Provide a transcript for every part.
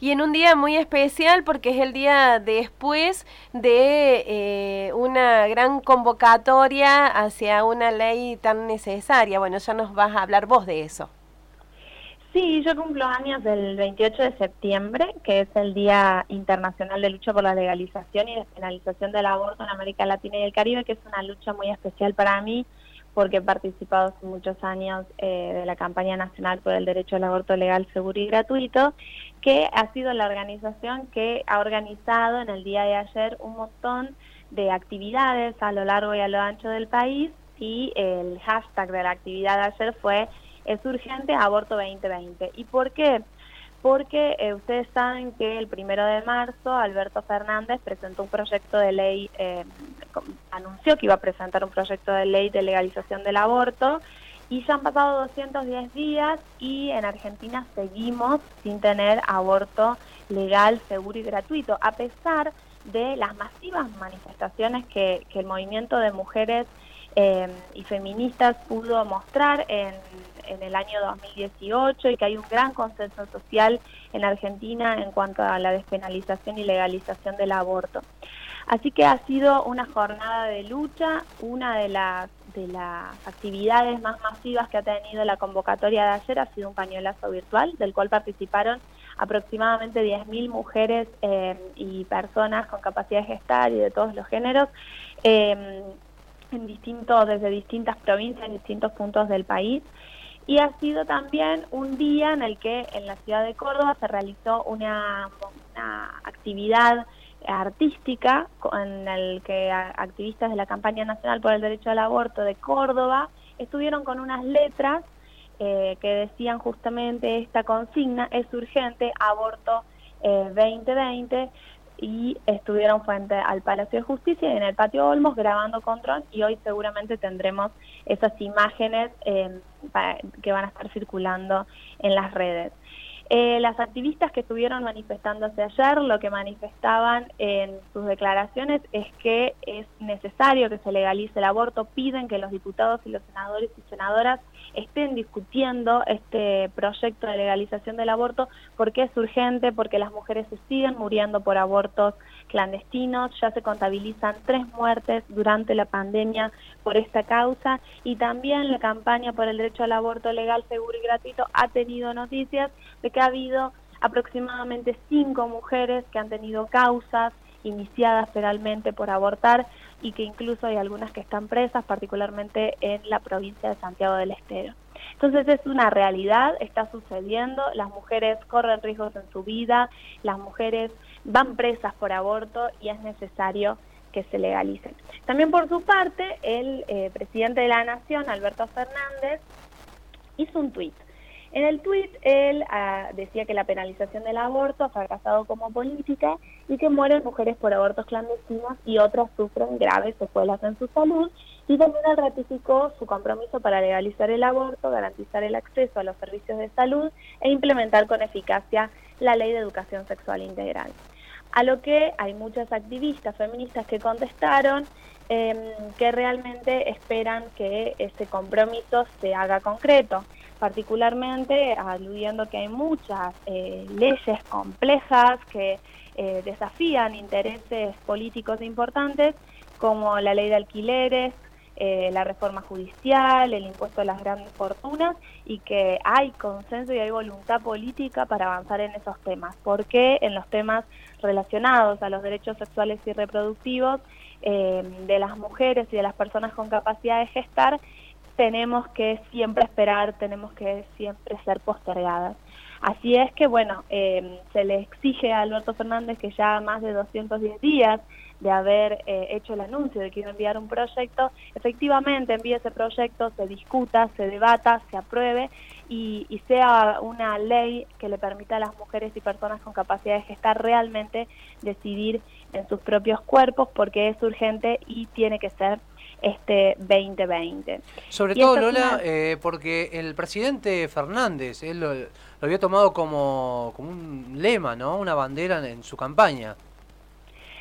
Y en un día muy especial porque es el día después de eh, una gran convocatoria hacia una ley tan necesaria. Bueno, ya nos vas a hablar vos de eso. Sí, yo cumplo años del 28 de septiembre, que es el Día Internacional de Lucha por la Legalización y Despenalización del Aborto en América Latina y el Caribe, que es una lucha muy especial para mí porque he participado hace muchos años eh, de la campaña nacional por el derecho al aborto legal, seguro y gratuito, que ha sido la organización que ha organizado en el día de ayer un montón de actividades a lo largo y a lo ancho del país y el hashtag de la actividad de ayer fue es urgente aborto 2020. ¿Y por qué? Porque eh, ustedes saben que el primero de marzo Alberto Fernández presentó un proyecto de ley, eh, anunció que iba a presentar un proyecto de ley de legalización del aborto y ya han pasado 210 días y en Argentina seguimos sin tener aborto legal, seguro y gratuito, a pesar de las masivas manifestaciones que, el movimiento de mujeres eh, y feministas pudo mostrar en el año 2018 y que hay un gran consenso social en Argentina en cuanto a la despenalización y legalización del aborto. Así que ha sido una jornada de lucha, una de las, de las actividades más masivas que ha tenido la convocatoria de ayer ha sido un pañuelazo virtual, del cual participaron aproximadamente 10.000 mujeres eh, y personas con capacidad de gestar y de todos los géneros. Eh, en distintos, desde distintas provincias, en distintos puntos del país. Y ha sido también un día en el que en la ciudad de Córdoba se realizó una, actividad artística en el que activistas de la campaña nacional por el derecho al aborto de Córdoba estuvieron con unas letras eh, que decían justamente esta consigna es urgente aborto 2020 eh, y estuvieron frente al Palacio de Justicia y en el patio Olmos grabando con dron y hoy seguramente tendremos esas imágenes eh, que van a estar circulando en las redes. Eh, las activistas que estuvieron manifestándose ayer lo que manifestaban en sus declaraciones es que es necesario que se legalice el aborto, piden que los diputados y los senadores y senadoras estén discutiendo este proyecto de legalización del aborto porque es urgente, porque las mujeres se siguen muriendo por abortos clandestinos, ya se contabilizan tres muertes durante la pandemia por esta causa y también la campaña por el derecho al aborto legal, seguro y gratuito ha tenido noticias de que ha habido aproximadamente cinco mujeres que han tenido causas iniciadas penalmente por abortar y que incluso hay algunas que están presas, particularmente en la provincia de Santiago del Estero. Entonces es una realidad, está sucediendo, las mujeres corren riesgos en su vida, las mujeres van presas por aborto y es necesario que se legalicen. También por su parte, el eh, presidente de la Nación, Alberto Fernández, hizo un tuit en el tuit él ah, decía que la penalización del aborto ha fracasado como política y que mueren mujeres por abortos clandestinos y otras sufren graves secuelas en su salud y también ratificó su compromiso para legalizar el aborto, garantizar el acceso a los servicios de salud e implementar con eficacia la ley de educación sexual integral. A lo que hay muchas activistas feministas que contestaron em, que realmente esperan que ese compromiso se haga concreto particularmente aludiendo que hay muchas eh, leyes complejas que eh, desafían intereses políticos importantes, como la ley de alquileres, eh, la reforma judicial, el impuesto a las grandes fortunas, y que hay consenso y hay voluntad política para avanzar en esos temas, porque en los temas relacionados a los derechos sexuales y reproductivos de las mujeres y de las personas con capacidad de gestar, tenemos que siempre esperar, tenemos que siempre ser postergadas. Así es que, bueno, eh, se le exige a Alberto Fernández que ya más de 210 días de haber eh, hecho el anuncio de que iba a enviar un proyecto, efectivamente envíe ese proyecto, se discuta, se debata, se apruebe y, y, sea una ley que le permita a las mujeres y personas con capacidad de gestar realmente decidir en sus propios cuerpos porque es urgente y tiene que ser este 2020. Sobre todo, Lola, eh, porque el presidente Fernández, él lo, había tomado como, como un lema, ¿no? Una bandera en, su campaña.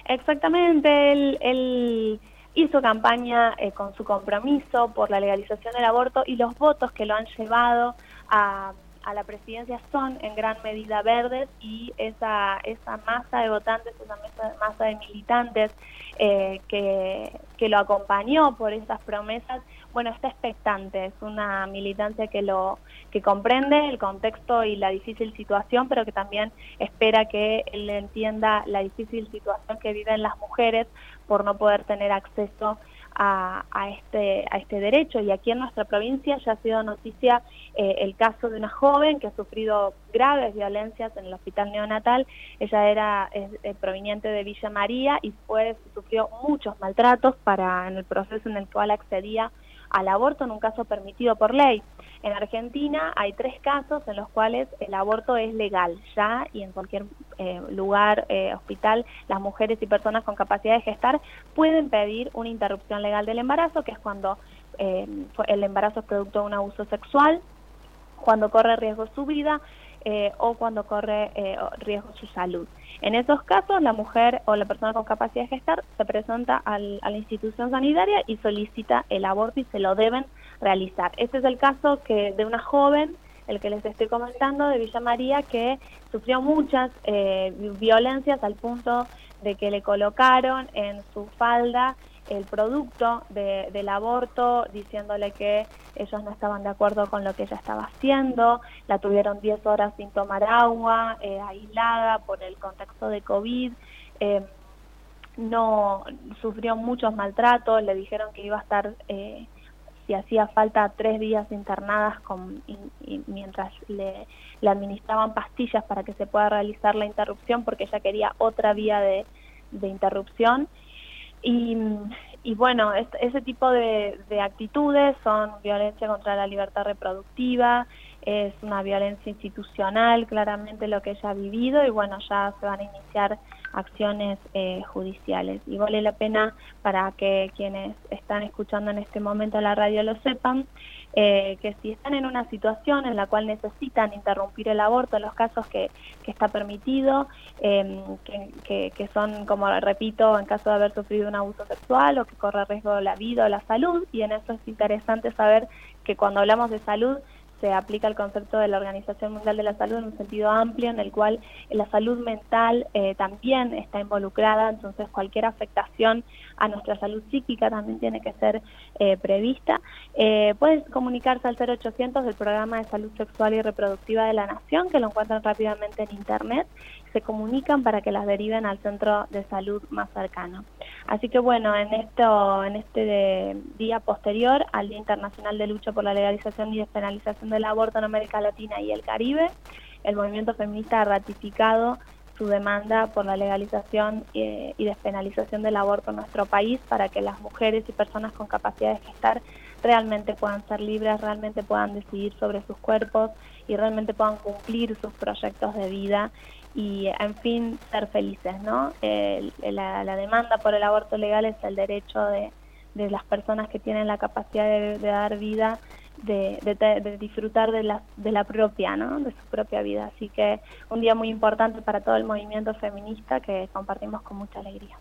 Exactamente, él, hizo campaña eh, con su compromiso por la legalización del aborto y los votos que lo han llevado a, a la presidencia son en gran medida verdes y esa, esa masa de votantes, esa masa, de militantes eh, que, que lo acompañó por esas promesas, bueno, está expectante, es una militancia que lo que comprende el contexto y la difícil situación, pero que también espera que él entienda la difícil situación que viven las mujeres por no poder tener acceso a, este, a este derecho. Y aquí en nuestra provincia ya ha sido noticia eh, el caso de una joven que ha sufrido graves violencias en el hospital neonatal. Ella era eh, proveniente de Villa María y fue, sufrió muchos maltratos para en el proceso en el cual accedía al aborto en un caso permitido por ley. En Argentina hay tres casos en los cuales el aborto es legal ya y en cualquier eh, lugar, eh, hospital, las mujeres y personas con capacidad de gestar pueden pedir una interrupción legal del embarazo, que es cuando eh, el embarazo es producto de un abuso sexual, cuando corre riesgo su vida o cuando corre riesgo su salud. En esos casos, la mujer o la persona con capacidad de gestar se presenta a la institución sanitaria y solicita el aborto y se lo deben realizar. Este es el caso que de una joven, el que les estoy comentando, de Villa María, que sufrió muchas eh, violencias al punto de que le colocaron en su falda el producto del aborto, diciéndole que ellos no estaban de acuerdo con lo que ella estaba haciendo, la tuvieron 10 horas sin tomar agua, eh, aislada por el contexto de COVID, eh, no sufrió muchos maltratos, le dijeron que iba a estar, eh, si hacía falta, tres días internadas con, mientras le, administraban pastillas para que se pueda realizar la interrupción, porque ella quería otra vía de, de interrupción. Y, y bueno, ese tipo de, actitudes son violencia contra la libertad reproductiva, es una violencia institucional, claramente lo que ella ha vivido, y bueno, ya se van a iniciar acciones eh, judiciales. Y vale la pena para que quienes están escuchando en este momento la radio lo sepan, eh, que si están en una situación en la cual necesitan interrumpir el aborto, en los casos que, que está permitido, em, que, que, son, como repito, en caso de haber sufrido un abuso sexual o que corre riesgo la vida o la salud, y en eso es interesante saber que cuando hablamos de salud, se aplica el concepto de la Organización Mundial de la Salud en un sentido amplio, en el cual la salud mental eh, también está involucrada, entonces cualquier afectación a nuestra salud psíquica también tiene que ser eh, prevista. Eh, comunicarse al 0800 del Programa de Salud Sexual y Reproductiva de la Nación, que lo encuentran rápidamente en Internet, se comunican para que las deriven al centro de salud más cercano. Así que bueno, en esto, en este día posterior al Día Internacional de Lucha por la Legalización y Despenalización del Aborto en América Latina y el Caribe, el movimiento feminista ha ratificado su demanda por la legalización eh, y despenalización del aborto en nuestro país para que las mujeres y personas con capacidad de gestar realmente puedan ser libres, realmente puedan decidir sobre sus cuerpos y realmente puedan cumplir sus proyectos de vida y, en fin, ser felices, ¿no? la, demanda por el aborto legal es el derecho de, las personas que tienen la capacidad de, dar vida, de, de, disfrutar de la, de la propia, ¿no? De su propia vida. Así que un día muy importante para todo el movimiento feminista que compartimos con mucha alegría.